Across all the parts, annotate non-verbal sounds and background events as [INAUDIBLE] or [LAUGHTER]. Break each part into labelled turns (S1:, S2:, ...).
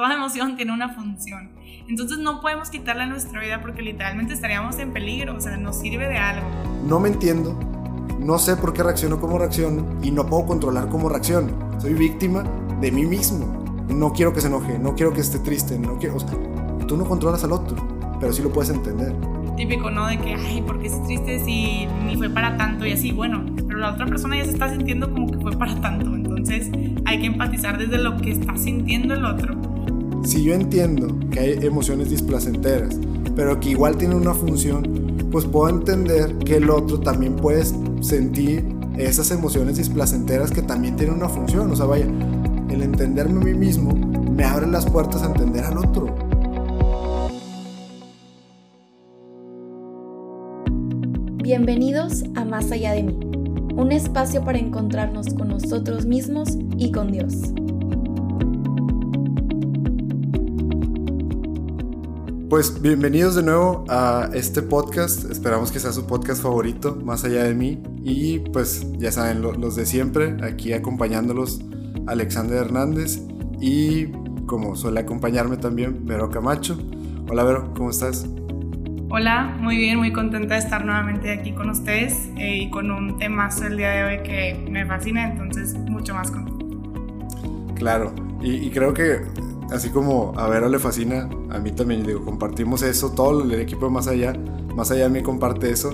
S1: toda emoción tiene una función. Entonces no podemos quitarla a nuestra vida porque literalmente estaríamos en peligro, o sea, nos sirve de algo.
S2: No me entiendo, no sé por qué reacciono como reacciono y no puedo controlar cómo reacciono. Soy víctima de mí mismo. No quiero que se enoje, no quiero que esté triste, no quiero, o sea, tú no controlas al otro, pero sí lo puedes entender.
S1: Típico, ¿no? De que, ay, ¿por qué es triste si ni fue para tanto? Y así, bueno, pero la otra persona ya se está sintiendo como que fue para tanto. Entonces hay que empatizar desde lo que está sintiendo el otro
S2: si yo entiendo que hay emociones displacenteras, pero que igual tienen una función, pues puedo entender que el otro también puede sentir esas emociones displacenteras que también tienen una función. O sea, vaya, el entenderme a mí mismo me abre las puertas a entender al otro.
S3: Bienvenidos a Más allá de mí, un espacio para encontrarnos con nosotros mismos y con Dios.
S2: Pues bienvenidos de nuevo a este podcast. Esperamos que sea su podcast favorito, más allá de mí. Y pues ya saben, los de siempre, aquí acompañándolos, Alexander Hernández y como suele acompañarme también, Vero Camacho. Hola Vero, ¿cómo estás?
S1: Hola, muy bien, muy contenta de estar nuevamente aquí con ustedes eh, y con un tema el día de hoy que me fascina, entonces mucho más contenta.
S2: Claro, y creo que así como a Vero le fascina, a mí también, digo, compartimos eso, todo el equipo de Más Allá, Más Allá de mí comparte eso,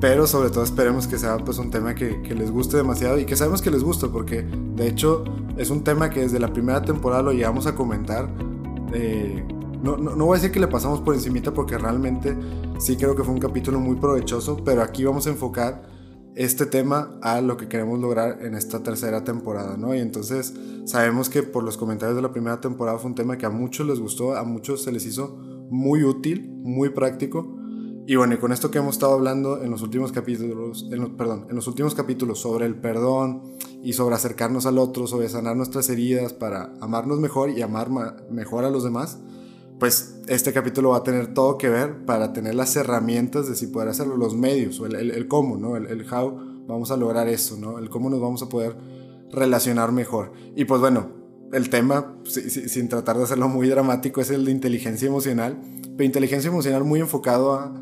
S2: pero sobre todo esperemos que sea pues un tema que, que, les guste demasiado y que sabemos que les gusta, porque de hecho es un tema que desde la primera temporada lo llevamos a comentar. Eh, no, no, no, voy a decir que le pasamos por encimita porque realmente sí creo que fue un capítulo muy provechoso, pero aquí vamos a enfocar este tema a lo que queremos lograr en esta tercera temporada, ¿no? Y entonces sabemos que por los comentarios de la primera temporada fue un tema que a muchos les gustó, a muchos se les hizo muy útil, muy práctico. Y bueno, y con esto que hemos estado hablando en los últimos capítulos, perdón, en los últimos capítulos sobre el perdón y sobre acercarnos al otro, sobre sanar nuestras heridas para amarnos mejor y amar mejor a los demás, pues este capítulo va a tener todo que ver para tener las herramientas de si poder hacerlo, los medios, o el, cómo, ¿no? El, how vamos a lograr eso, ¿no? El cómo nos vamos a poder relacionar mejor. Y pues bueno, el tema, sin tratar de hacerlo muy dramático, es el de inteligencia emocional, pero inteligencia emocional muy enfocado a,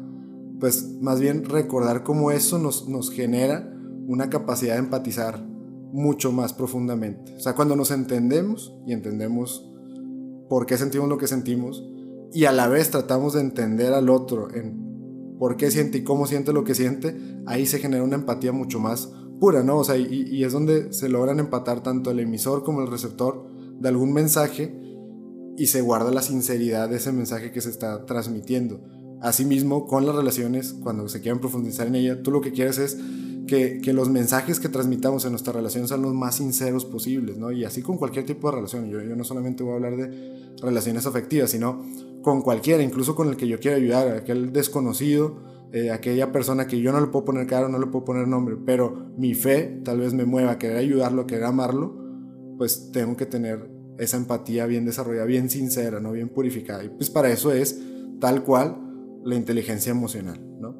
S2: pues más bien recordar cómo eso nos, nos genera una capacidad de empatizar mucho más profundamente. O sea, cuando nos entendemos y entendemos por qué sentimos lo que sentimos y a la vez tratamos de entender al otro en por qué siente y cómo siente lo que siente, ahí se genera una empatía mucho más pura, ¿no? O sea, y, es donde se logran empatar tanto el emisor como el receptor de algún mensaje y se guarda la sinceridad de ese mensaje que se está transmitiendo. Asimismo, con las relaciones, cuando se quieren profundizar en ella, tú lo que quieres es que, que, los mensajes que transmitamos en nuestra relación sean los más sinceros posibles, ¿no? Y así con cualquier tipo de relación. Yo, yo no solamente voy a hablar de relaciones afectivas, sino con cualquiera, incluso con el que yo quiera ayudar, aquel desconocido, eh, aquella persona que yo no le puedo poner cara, no le puedo poner nombre, pero mi fe tal vez me mueva a querer ayudarlo, a querer amarlo, pues tengo que tener esa empatía bien desarrollada, bien sincera, ¿no? Bien purificada. Y pues para eso es tal cual la inteligencia emocional, ¿no?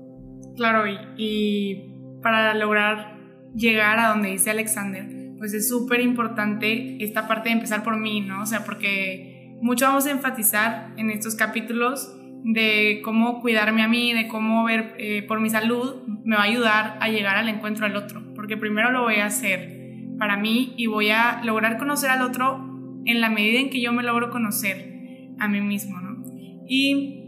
S1: Claro, y, y para lograr llegar a donde dice Alexander, pues es súper importante esta parte de empezar por mí, ¿no? O sea, porque mucho vamos a enfatizar en estos capítulos de cómo cuidarme a mí, de cómo ver eh, por mi salud, me va a ayudar a llegar al encuentro al otro, porque primero lo voy a hacer para mí y voy a lograr conocer al otro en la medida en que yo me logro conocer a mí mismo, ¿no? Y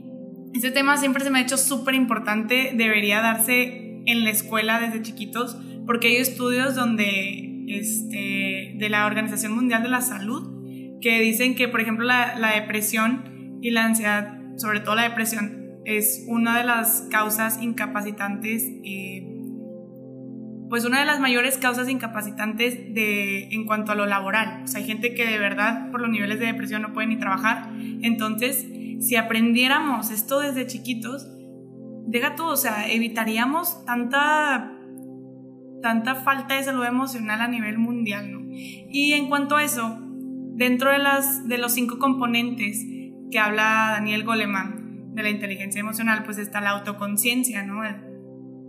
S1: este tema siempre se me ha hecho súper importante, debería darse en la escuela desde chiquitos, porque hay estudios donde, este, de la Organización Mundial de la Salud que dicen que, por ejemplo, la, la depresión y la ansiedad, sobre todo la depresión, es una de las causas incapacitantes, eh, pues una de las mayores causas incapacitantes de, en cuanto a lo laboral. O hay gente que de verdad por los niveles de depresión no puede ni trabajar. Entonces, si aprendiéramos esto desde chiquitos, deja todo, o sea, evitaríamos tanta, tanta falta de salud emocional a nivel mundial, ¿no? Y en cuanto a eso, dentro de, las, de los cinco componentes que habla Daniel Goleman de la inteligencia emocional, pues está la autoconciencia, ¿no?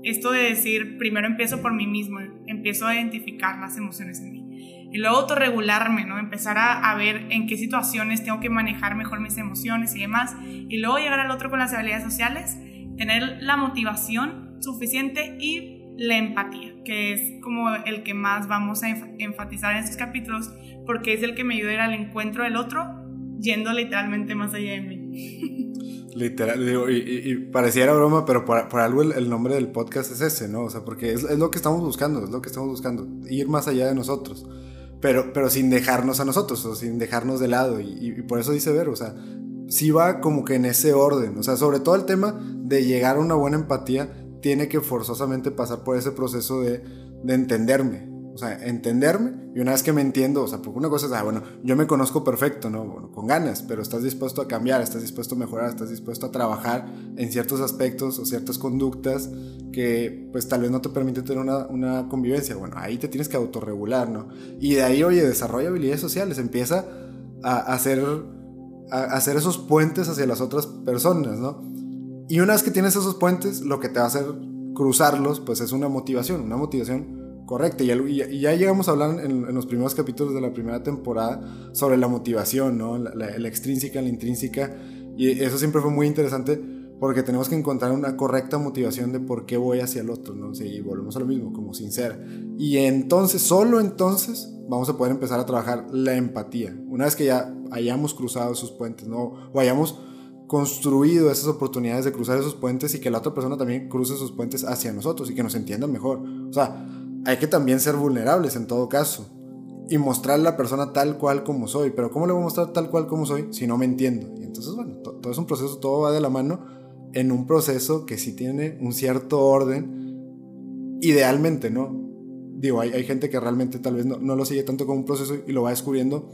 S1: Esto de decir, primero empiezo por mí mismo, empiezo a identificar las emociones en mí. Y luego autorregularme, ¿no? Empezar a, a, ver en qué situaciones tengo que manejar mejor mis emociones y demás. Y luego llegar al otro con las habilidades sociales, tener la motivación suficiente y la empatía, que es como el que más vamos a enfatizar en estos capítulos, porque es el que me ayuda a ir al encuentro del otro, yendo literalmente más allá de mí. [LAUGHS]
S2: Literal, digo, y, pareciera broma, pero por, algo el, nombre del podcast es ese, ¿no? O sea, porque es, es, lo que estamos buscando, es lo que estamos buscando, ir más allá de nosotros, pero, pero sin dejarnos a nosotros, o sin dejarnos de lado, y, por eso dice ver, o sea, sí va como que en ese orden, o sea, sobre todo el tema de llegar a una buena empatía, tiene que forzosamente pasar por ese proceso de, de entenderme, o sea, entenderme y una vez que me entiendo, o sea, porque una cosa es, ah, bueno, yo me conozco perfecto, ¿no? Bueno, con ganas, pero estás dispuesto a cambiar, estás dispuesto a mejorar, estás dispuesto a trabajar en ciertos aspectos o ciertas conductas que pues tal vez no te permiten tener una, una convivencia. Bueno, ahí te tienes que autorregular, ¿no? Y de ahí, oye, desarrolla habilidades sociales, empieza a, hacer, a hacer esos puentes hacia las otras personas, ¿no? Y una vez que tienes esos puentes, lo que te va a hacer cruzarlos, pues es una motivación, una motivación correcta. Y, ya llegamos a hablar en, los primeros capítulos de la primera temporada sobre la motivación, ¿no? La, extrínseca, la intrínseca. Y eso siempre fue muy interesante porque tenemos que encontrar una correcta motivación de por qué voy hacia el otro, ¿no? y volvemos a lo mismo, como sincera. Y entonces, solo entonces, vamos a poder empezar a trabajar la empatía. Una vez que ya hayamos cruzado esos puentes, ¿no? O hayamos construido esas oportunidades de cruzar esos puentes y que la otra persona también cruce esos puentes hacia nosotros y que nos entiendan mejor. O sea, hay que también ser vulnerables en todo caso y mostrar a la persona tal cual como soy. Pero ¿cómo le voy a mostrar tal cual como soy si no me entiendo? Y entonces, bueno, todo es un proceso, todo va de la mano en un proceso que sí tiene un cierto orden, idealmente, ¿no? Digo, hay, hay gente que realmente tal vez no, no, lo sigue tanto como un proceso y lo va descubriendo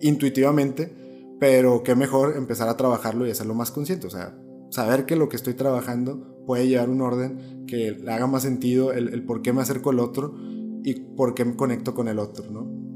S2: intuitivamente, pero qué mejor empezar a trabajarlo y hacerlo más consciente, o sea, saber que lo que estoy trabajando puede llevar un orden que le haga más sentido el, por qué me acerco al otro y por qué me conecto con el otro, ¿no?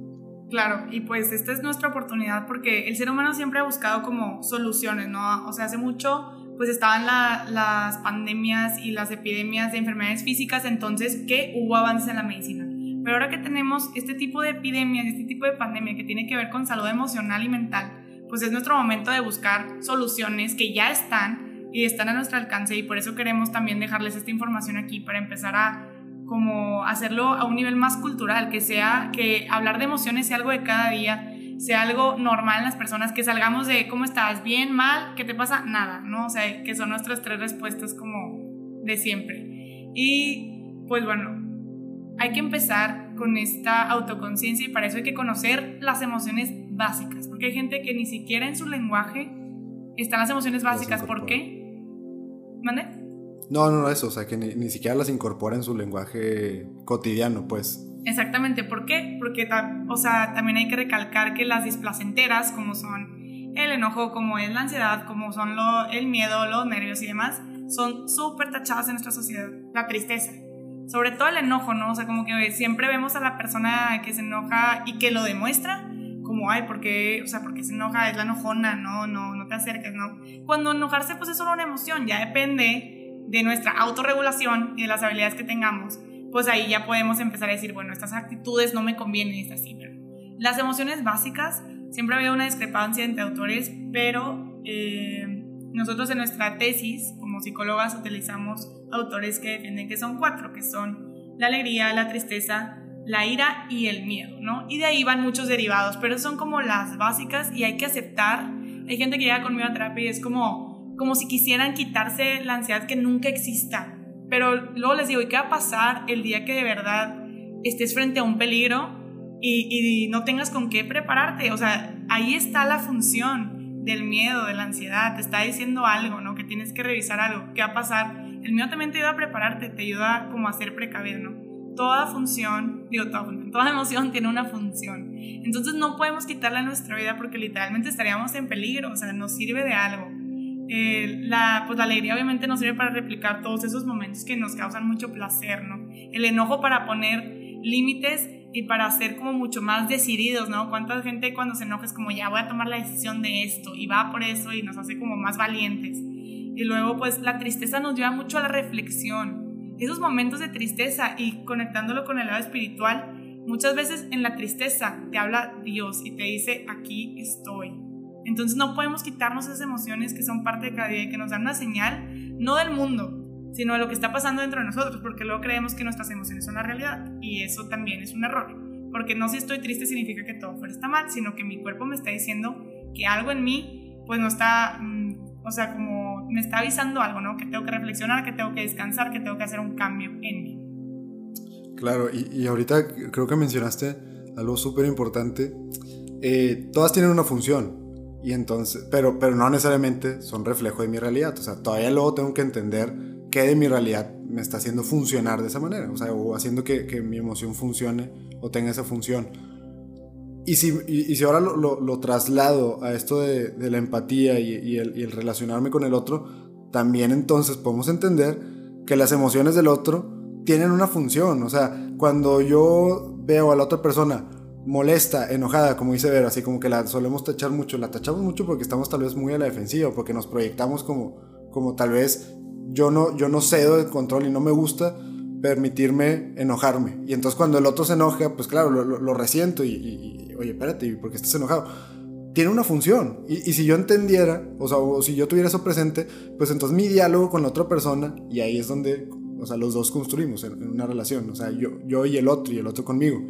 S1: Claro, y pues esta es nuestra oportunidad porque el ser humano siempre ha buscado como soluciones, ¿no? O sea, hace mucho pues estaban las pandemias y las epidemias de enfermedades físicas, entonces que hubo avances en la medicina. Pero ahora que tenemos este tipo de epidemias, este tipo de pandemia que tiene que ver con salud emocional y mental, pues es nuestro momento de buscar soluciones que ya están y están a nuestro alcance y por eso queremos también dejarles esta información aquí para empezar a como hacerlo a un nivel más cultural, que sea que hablar de emociones sea algo de cada día, sea algo normal en las personas, que salgamos de cómo estás, bien, mal, qué te pasa, nada, ¿no? O sea, que son nuestras tres respuestas como de siempre. Y pues bueno, hay que empezar con esta autoconciencia y para eso hay que conocer las emociones básicas, porque hay gente que ni siquiera en su lenguaje están las emociones básicas, ¿por qué? ¿Mande?
S2: No, no, no, eso, o sea, que ni, siquiera las incorpora en su lenguaje cotidiano, pues.
S1: Exactamente, ¿por qué? Porque, o sea, también hay que recalcar que las displacenteras, como son el enojo, como es la ansiedad, como son lo, el miedo, los nervios y demás, son súper tachadas en nuestra sociedad. La tristeza, sobre todo el enojo, ¿no? O sea, como que siempre vemos a la persona que se enoja y que lo demuestra como, ay, ¿por qué? O sea, porque se enoja, es la enojona, no, no, no te acerques, ¿no? Cuando enojarse, pues es solo una emoción, ya depende de nuestra autorregulación y de las habilidades que tengamos, pues ahí ya podemos empezar a decir, bueno, estas actitudes no me convienen es así, pero las emociones básicas, siempre había una discrepancia entre autores, pero eh, nosotros en nuestra tesis, como psicólogas, utilizamos autores que defienden que son cuatro, que son la alegría, la tristeza, la ira y el miedo, ¿no? Y de ahí van muchos derivados, pero son como las básicas y hay que aceptar. Hay gente que llega conmigo a terapia y es como, como si quisieran quitarse la ansiedad que nunca exista. Pero luego les digo, ¿y qué va a pasar el día que de verdad estés frente a un peligro y, no tengas con qué prepararte? O sea, ahí está la función del miedo, de la ansiedad, te está diciendo algo, ¿no? Que tienes que revisar algo, ¿qué va a pasar? El miedo también te ayuda a prepararte, te ayuda como a ser precavido, ¿no? toda función, digo, toda, toda emoción tiene una función. Entonces no podemos quitarla en nuestra vida porque literalmente estaríamos en peligro, o sea, nos sirve de algo. Eh, la, pues la alegría obviamente nos sirve para replicar todos esos momentos que nos causan mucho placer, ¿no? El enojo para poner límites y para ser como mucho más decididos, ¿no? Cuánta gente cuando se enoja es como ya voy a tomar la decisión de esto y va por eso y nos hace como más valientes. Y luego pues la tristeza nos lleva mucho a la reflexión, esos momentos de tristeza y conectándolo con el lado espiritual Muchas veces en la tristeza te habla Dios y te dice, aquí estoy. Entonces no podemos quitarnos esas emociones que son parte de cada día y que nos dan una señal, no del mundo, sino de lo que está pasando dentro de nosotros, porque luego creemos que nuestras emociones son la realidad y eso también es un error, porque no si estoy triste significa que todo fuera está mal, sino que mi cuerpo me está diciendo que algo en mí pues no está, mm, o sea, como me está avisando algo, ¿no? Que tengo que reflexionar, que tengo que descansar, que tengo que hacer un cambio en mí.
S2: Claro, y, ahorita creo que mencionaste algo súper importante. Eh, todas tienen una función, y entonces, pero, pero no necesariamente son reflejo de mi realidad. O sea, todavía luego tengo que entender qué de mi realidad me está haciendo funcionar de esa manera. O sea, o haciendo que, que mi emoción funcione o tenga esa función. Y si, y, si ahora lo, lo, traslado a esto de, de la empatía y, el relacionarme con el otro, también entonces podemos entender que las emociones del otro tienen una función. O sea, cuando yo veo a la otra persona molesta, enojada, como dice Vero, así como que la solemos tachar mucho, la tachamos mucho porque estamos tal vez muy a la defensiva, porque nos proyectamos como, como tal vez yo no, yo no cedo el control y no me gusta permitirme enojarme. Y entonces cuando el otro se enoja, pues claro, lo, resiento y, oye, espérate, ¿por qué estás enojado? Tiene una función. Y, si yo entendiera, o sea, o si yo tuviera eso presente, pues entonces mi diálogo con la otra persona, y ahí es donde o sea, los dos construimos en, una relación. O sea, yo, yo y el otro y el otro conmigo.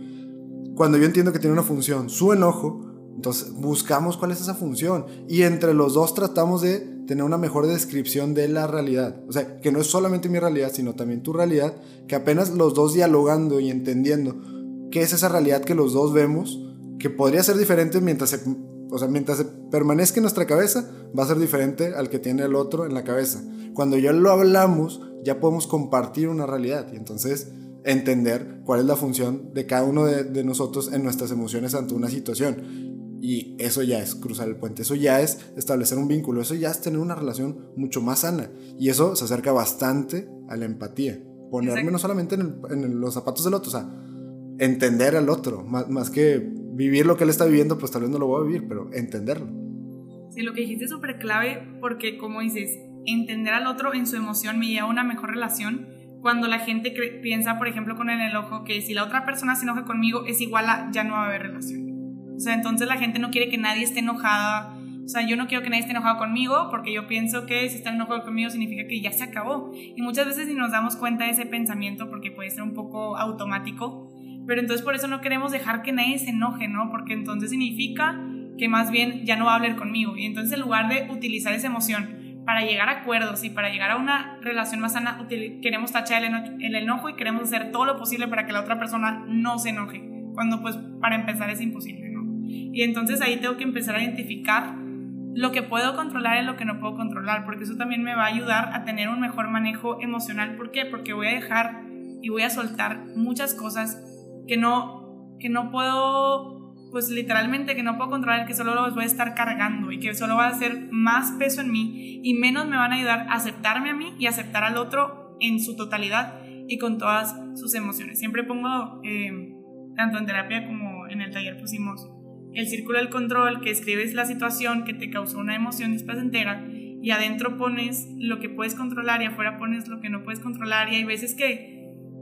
S2: Cuando yo entiendo que tiene una función, su enojo, entonces buscamos cuál es esa función. Y entre los dos tratamos de tener una mejor descripción de la realidad. O sea, que no es solamente mi realidad, sino también tu realidad. Que apenas los dos dialogando y entendiendo qué es esa realidad que los dos vemos, que podría ser diferente mientras se, o sea, mientras permanezca en nuestra cabeza, va a ser diferente al que tiene el otro en la cabeza. Cuando ya lo hablamos, ya podemos compartir una realidad y entonces entender cuál es la función de cada uno de, nosotros en nuestras emociones ante una situación. Y eso ya es cruzar el puente, eso ya es establecer un vínculo, eso ya es tener una relación mucho más sana. Y eso se acerca bastante a la empatía. Ponerme no solamente en, los zapatos del otro, o sea, entender al otro, más, más, que vivir lo que él está viviendo, pues tal vez no lo voy a vivir, pero entenderlo.
S1: Sí, lo que dijiste es súper clave porque, como dices, entender al otro en su emoción me lleva a una mejor relación. Cuando la gente piensa, por ejemplo, con el enojo, que si la otra persona se enoja conmigo es igual a ya no va a haber relación. O sea, entonces la gente no quiere que nadie esté enojada. O sea, yo no quiero que nadie esté enojado conmigo porque yo pienso que si están enojados conmigo significa que ya se acabó. Y muchas veces ni nos damos cuenta de ese pensamiento porque puede ser un poco automático. Pero entonces por eso no queremos dejar que nadie se enoje, ¿no? Porque entonces significa que más bien ya no va a hablar conmigo. Y entonces en lugar de utilizar esa emoción para llegar a acuerdos y para llegar a una relación más sana, queremos tachar el, enojo y queremos hacer todo lo posible para que la otra persona no se enoje, cuando pues para empezar es imposible. Y entonces ahí tengo que empezar a identificar lo que puedo controlar y lo que no puedo controlar, porque eso también me va a ayudar a tener un mejor manejo emocional. ¿Por qué? Porque voy a dejar y voy a soltar muchas cosas que no, que no puedo pues literalmente que no puedo controlar, que solo los voy a estar cargando y que solo va a hacer más peso en mí y menos me van a ayudar a aceptarme a mí y aceptar al otro en su totalidad y con todas sus emociones. Siempre pongo, eh, tanto en terapia como en el taller pusimos el círculo del control, que escribes la situación que te causó una emoción displacentera y adentro pones lo que puedes controlar y afuera pones lo que no puedes controlar y hay veces que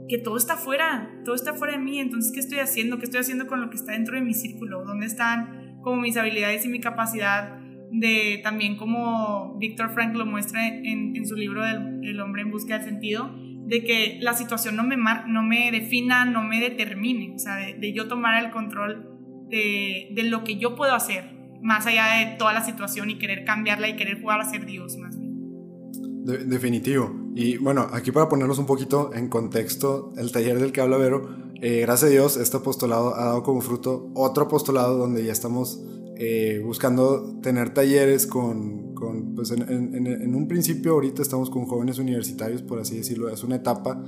S1: que todo está fuera, todo está fuera de mí, entonces ¿qué estoy haciendo? ¿Qué estoy haciendo con lo que está dentro de mi círculo? ¿Dónde están como mis habilidades y mi capacidad de también como Víctor Frank lo muestra en, en su libro del, El hombre en busca del sentido, de que la situación no me, no me defina, no me determine, o sea, de, yo tomar el control de, lo que yo puedo hacer, más allá de toda la situación y querer cambiarla y querer jugar a ser Dios más bien.
S2: definitivo. Y bueno, aquí para ponernos un poquito en contexto, el taller del que habla Vero, eh, gracias a Dios, este apostolado ha dado como fruto otro apostolado donde ya estamos eh, buscando tener talleres con, pues en, en, en, un principio ahorita estamos con jóvenes universitarios, por así decirlo, es una etapa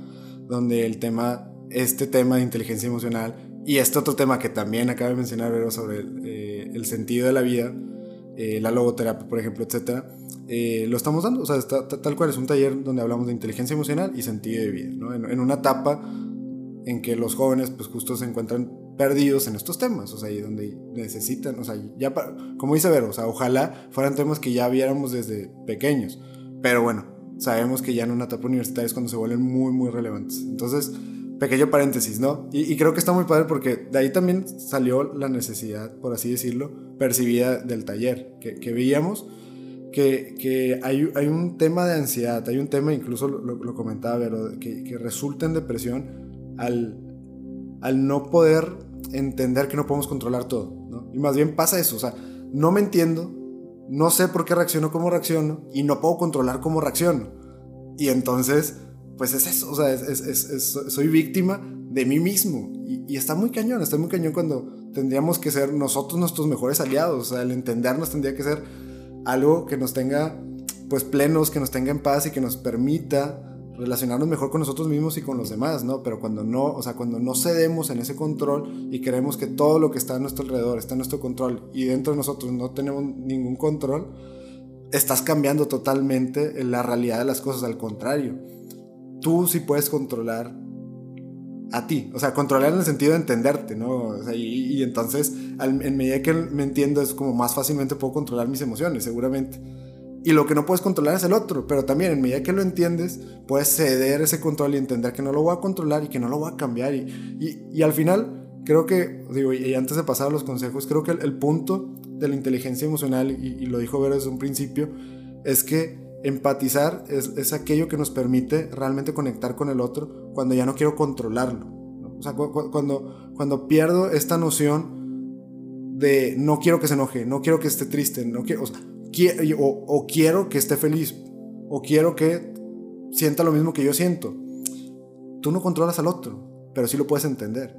S2: donde el tema, este tema de inteligencia emocional y este otro tema que también acaba de mencionar Vero sobre el, eh, el sentido de la vida, la logoterapia, por ejemplo, etcétera, eh, lo estamos dando. O sea, tal cual es un taller donde hablamos de inteligencia emocional y sentido de vida, ¿no? en, una etapa en que los jóvenes, pues justo se encuentran perdidos en estos temas, o sea, y donde necesitan, o sea, ya, como dice Vero, o sea, ojalá fueran temas que ya viéramos desde pequeños, pero bueno, sabemos que ya en una etapa universitaria es cuando se vuelven muy, muy relevantes. Entonces, pequeño paréntesis, ¿no? Y, creo que está muy padre porque de ahí también salió la necesidad, por así decirlo, percibida del taller, que, que veíamos que, que hay, hay, un tema de ansiedad, hay un tema, incluso lo, comentaba pero que, que, resulta en depresión al, al no poder entender que no podemos controlar todo, ¿no? Y más bien pasa eso, o sea, no me entiendo, no sé por qué reacciono como reacciono y no puedo controlar cómo reacciono. Y entonces pues es eso, o sea, soy víctima de mí mismo. Y, está muy cañón, está muy cañón cuando tendríamos que ser nosotros nuestros mejores aliados, o sea, el entendernos tendría que ser algo que nos tenga pues plenos, que nos tenga en paz y que nos permita relacionarnos mejor con nosotros mismos y con los demás, ¿no? Pero cuando no, o sea, cuando no cedemos en ese control y creemos que todo lo que está a nuestro alrededor está en nuestro control y dentro de nosotros no tenemos ningún control, estás cambiando totalmente la realidad de las cosas, al contrario tú sí puedes controlar a ti. O sea, controlar en el sentido de entenderte, ¿no? Y, entonces, en medida que me entiendo, es como más fácilmente puedo controlar mis emociones, seguramente. Y lo que no puedes controlar es el otro, pero también en medida que lo entiendes, puedes ceder ese control y entender que no lo voy a controlar y que no lo voy a cambiar. Y, y, al final, creo que, digo, y antes de pasar a los consejos, creo que el, punto de la inteligencia emocional, y, lo dijo Vera desde un principio, es que Empatizar es, aquello que nos permite realmente conectar con el otro cuando ya no quiero controlarlo. O sea, cuando, cuando pierdo esta noción de no quiero que se enoje, no quiero que esté triste, no quiero, o, quiero que esté feliz, o quiero que sienta lo mismo que yo siento. Tú no controlas al otro, pero sí lo puedes entender.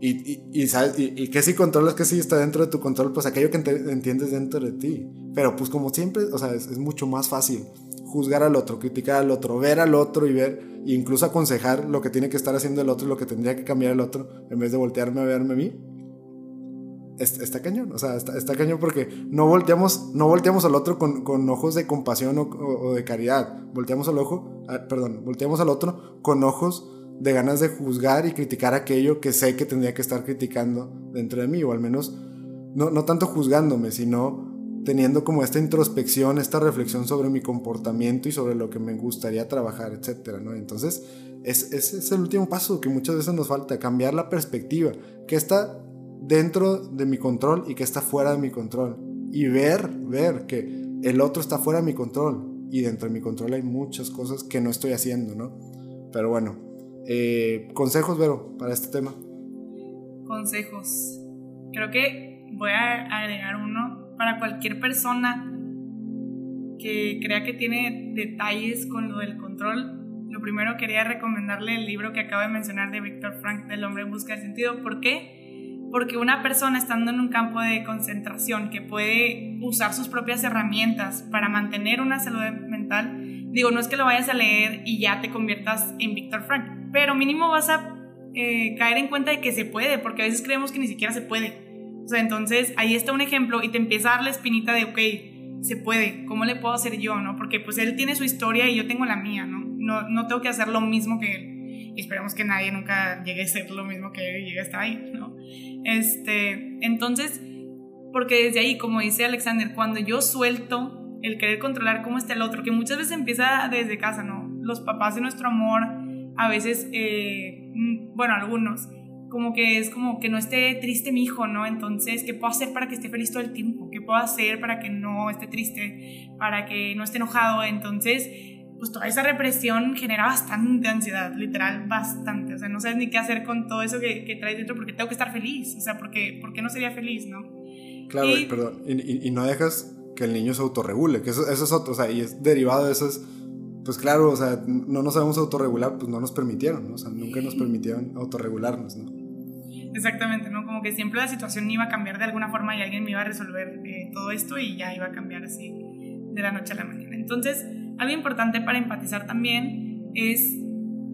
S2: Y, y, que si controlas que sí está dentro de tu control, pues aquello que entiendes dentro de ti. Pero pues como siempre, o sea, es, mucho más fácil juzgar al otro, criticar al otro, ver al otro y ver, e incluso aconsejar lo que tiene que estar haciendo el otro y lo que tendría que cambiar el otro, en vez de voltearme a verme a mí. Está, cañón, o sea, está, cañón porque no volteamos, no volteamos al otro con, con ojos de compasión o, de caridad, volteamos al ojo, ah, perdón, volteamos al otro con ojos de ganas de juzgar y criticar aquello que sé que tendría que estar criticando dentro de mí, o al menos no, no tanto juzgándome, sino teniendo como esta introspección, esta reflexión sobre mi comportamiento y sobre lo que me gustaría trabajar, etcétera, ¿no? Entonces, ese es el último paso que muchas veces nos falta, cambiar la perspectiva, que está dentro de mi control y que está fuera de mi control. Y ver, ver que el otro está fuera de mi control y dentro de mi control hay muchas cosas que no estoy haciendo, ¿no? Pero bueno, eh, consejos, Vero, para este tema.
S1: Consejos. Creo que voy a agregar uno para cualquier persona que crea que tiene detalles con lo del control. Lo primero quería recomendarle el libro que acabo de mencionar de Víctor Frank, del hombre en busca de sentido. ¿Por qué? Porque una persona estando en un campo de concentración que puede usar sus propias herramientas para mantener una salud mental, digo, no es que lo vayas a leer y ya te conviertas en Víctor Frank, pero mínimo vas a eh, caer en cuenta de que se puede, porque a veces creemos que ni siquiera se puede. Sea, entonces ahí está un ejemplo y te empieza a dar la espinita de, ok, se puede, ¿cómo le puedo hacer yo, no? Porque pues él tiene su historia y yo tengo la mía, ¿no? No, no tengo que hacer lo mismo que él. Y esperemos que nadie nunca llegue a ser lo mismo que él y llegue hasta ahí, ¿no? Este, entonces, porque desde ahí, como dice Alexander, cuando yo suelto el querer controlar cómo está el otro, que muchas veces empieza desde casa, ¿no? Los papás de nuestro amor, a veces, eh, mm, bueno, algunos, como que es como que no esté triste mi hijo, ¿no? Entonces, ¿qué puedo hacer para que esté feliz todo el tiempo? ¿Qué puedo hacer para que no esté triste? Para que no esté enojado? Entonces, pues toda esa represión genera bastante ansiedad, literal, bastante. O sea, no sabes ni qué hacer con todo eso que, que traes dentro porque tengo que estar feliz. O sea, porque, ¿por qué no sería feliz, no?
S2: Claro, y, perdón, y, y, no dejas que el niño se autorregule, que eso, eso es otro, o sea, y es derivado de esos pues claro, o sea, no nos sabemos autorregular, pues no nos permitieron, ¿no? O sea, nunca nos permitieron autorregularnos, ¿no?
S1: Exactamente, ¿no? Como que siempre la situación iba a cambiar de alguna forma y alguien me iba a resolver eh, todo esto y ya iba a cambiar así de la noche a la mañana. Entonces, algo importante para empatizar también es,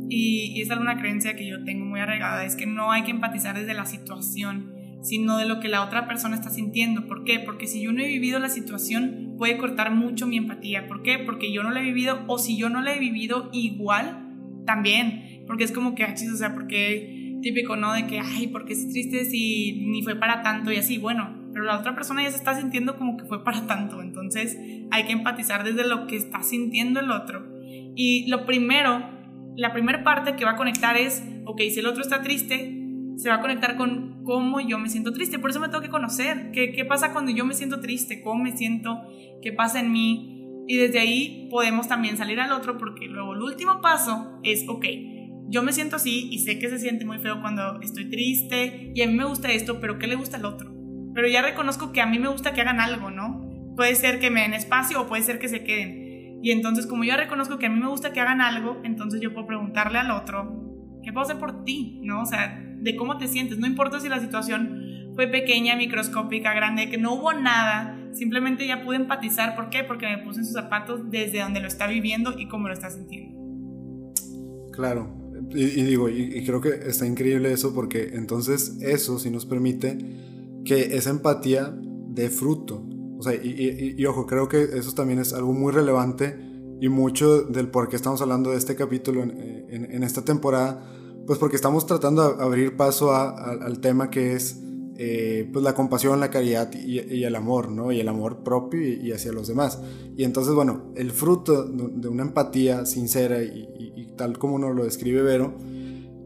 S1: y, y es alguna creencia que yo tengo muy arraigada, es que no hay que empatizar desde la situación, sino de lo que la otra persona está sintiendo. ¿Por qué? Porque si yo no he vivido la situación, puede cortar mucho mi empatía. ¿Por qué? Porque yo no la he vivido, o si yo no la he vivido igual, también. Porque es como que, o sea, porque típico, ¿no? De que, ay, ¿por qué es triste si ni fue para tanto? Y así, bueno, pero la otra persona ya se está sintiendo como que fue para tanto. Entonces hay que empatizar desde lo que está sintiendo el otro. Y lo primero, la primera parte que va a conectar es ok, si el otro está triste, se va a conectar con cómo yo me siento triste. Por eso me tengo que conocer. ¿Qué, qué pasa cuando yo me siento triste? ¿Cómo me siento? ¿Qué pasa en mí? Y desde ahí podemos también salir al otro porque luego el último paso es, ok, yo me siento así y sé que se siente muy feo cuando estoy triste y a mí me gusta esto, pero ¿qué le gusta al otro? Pero ya reconozco que a mí me gusta que hagan algo, ¿no? Puede ser que me den espacio o puede ser que se queden. Y entonces como yo reconozco que a mí me gusta que hagan algo, entonces yo puedo preguntarle al otro, ¿qué puedo hacer por ti? ¿No? O sea, de cómo te sientes. No importa si la situación fue pequeña, microscópica, grande, que no hubo nada, simplemente ya pude empatizar. ¿Por qué? Porque me puse en sus zapatos desde donde lo está viviendo y cómo lo está sintiendo.
S2: Claro, y, digo, y, creo que está increíble eso porque entonces eso sí nos permite que esa empatía dé fruto. O sea, y, ojo, creo que eso también es algo muy relevante y mucho del por qué estamos hablando de este capítulo en, en esta temporada pues porque estamos tratando de abrir paso al tema que es eh, pues la compasión, la caridad y, el amor, ¿no? Y el amor propio y, hacia los demás. Y entonces, bueno, el fruto de una empatía sincera y, tal como nos lo describe Vero,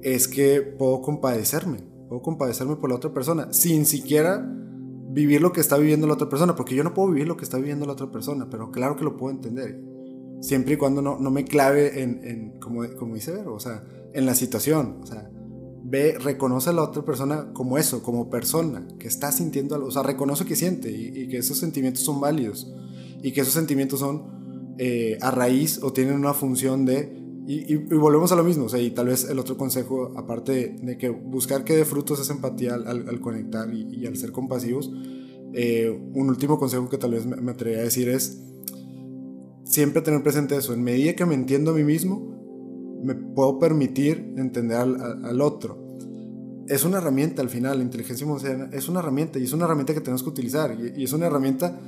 S2: es que puedo compadecerme, puedo compadecerme por la otra persona, sin siquiera vivir lo que está viviendo la otra persona, porque yo no puedo vivir lo que está viviendo la otra persona, pero claro que lo puedo entender, siempre y cuando no, no me clave en, en como, como dice Vero, o sea, en la situación. O sea, ve, reconoce a la otra persona como eso, como persona, que está sintiendo algo. O sea, reconoce que siente y, que esos sentimientos son válidos y que esos sentimientos son eh, a raíz o tienen una función de. Y, volvemos a lo mismo, o sea, y tal vez el otro consejo, aparte de, que buscar que dé frutos esa empatía al, conectar y, al ser compasivos, eh, un último consejo que tal vez me, me a decir es siempre tener presente eso. En medida que me entiendo a mí mismo, me puedo permitir entender al, otro. Es una herramienta al final, la inteligencia emocional es una herramienta y es una herramienta que tenemos que utilizar y, es una herramienta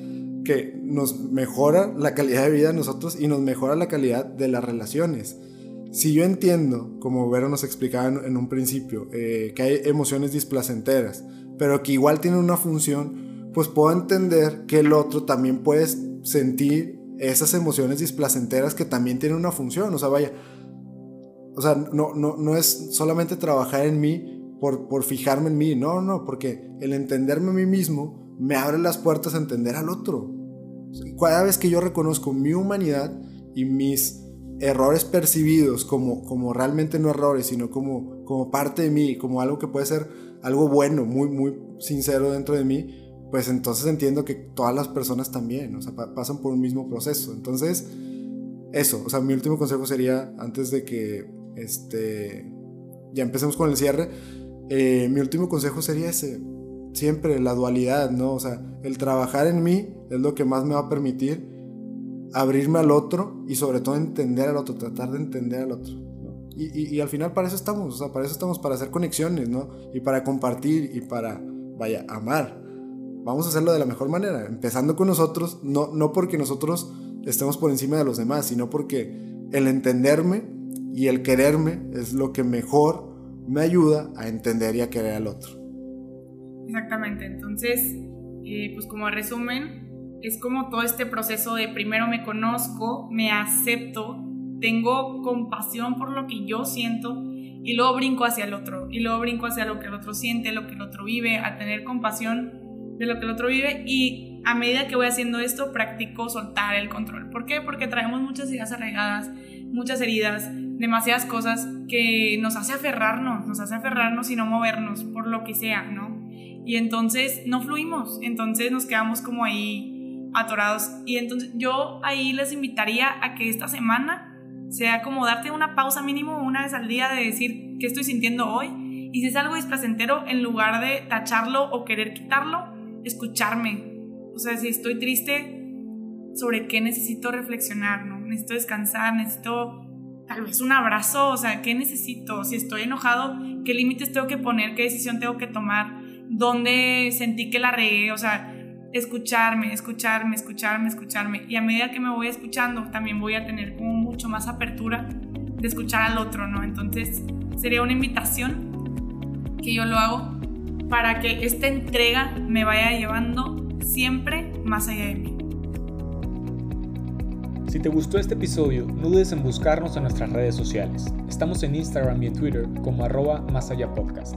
S2: que nos mejora la calidad de vida de nosotros y nos mejora la calidad de las relaciones. Si yo entiendo, como Vero nos explicaba en, un principio, eh, que hay emociones displacenteras, pero que igual tienen una función, pues puedo entender que el otro también puede sentir esas emociones displacenteras que también tienen una función. O sea, vaya, o sea, no, no, no es solamente trabajar en mí por, por fijarme en mí, no, no, porque el entenderme a mí mismo me abre las puertas a entender al otro. Cada vez que yo reconozco mi humanidad y mis errores percibidos como, como realmente no errores, sino como, como parte de mí, como algo que puede ser algo bueno, muy, muy sincero dentro de mí, pues entonces entiendo que todas las personas también, o sea, pasan por un mismo proceso. Entonces, eso, o sea, mi último consejo sería, antes de que este, ya empecemos con el cierre. Eh, mi último consejo sería ese, siempre la dualidad, ¿no? O sea, el trabajar en mí es lo que más me va a permitir abrirme al otro y sobre todo entender al otro, tratar de entender al otro. Y, y, al final para eso estamos, o sea, para eso estamos, para hacer conexiones, ¿no? Y para compartir y para, vaya, amar. Vamos a hacerlo de la mejor manera, empezando con nosotros, no, no porque nosotros estemos por encima de los demás, sino porque el entenderme y el quererme es lo que mejor me ayuda a entender y a querer al otro.
S1: Exactamente, entonces, eh, pues como resumen, es como todo este proceso de primero me conozco, me acepto, tengo compasión por lo que yo siento y luego brinco hacia el otro, y luego brinco hacia lo que el otro siente, lo que el otro vive, a tener compasión de lo que el otro vive y a medida que voy haciendo esto practico soltar el control. ¿Por qué? Porque traemos muchas ideas arraigadas, muchas heridas, demasiadas cosas que nos hace aferrarnos, nos hace aferrarnos y no movernos por lo que sea, ¿no? Y entonces no fluimos, entonces nos quedamos como ahí atorados. Y entonces yo ahí les invitaría a que esta semana sea como darte una pausa mínimo una vez al día de decir qué estoy sintiendo hoy. Y si es algo displacentero, en lugar de tacharlo o querer quitarlo, escucharme. O sea, si estoy triste, sobre qué necesito reflexionar, ¿no? Necesito descansar, necesito tal vez un abrazo, o sea, ¿qué necesito? Si estoy enojado, ¿qué límites tengo que poner? ¿Qué decisión tengo que tomar? ¿Dónde sentí que la regué? O sea, escucharme, escucharme, escucharme, escucharme. Y a medida que me voy escuchando, también voy a tener como mucho más apertura de escuchar al otro, ¿no? Entonces, sería una invitación que yo lo hago para que esta entrega me vaya llevando siempre más allá de mí.
S4: Si te gustó este episodio, no dudes en buscarnos en nuestras redes sociales. Estamos en Instagram y en Twitter como arroba más allá podcast.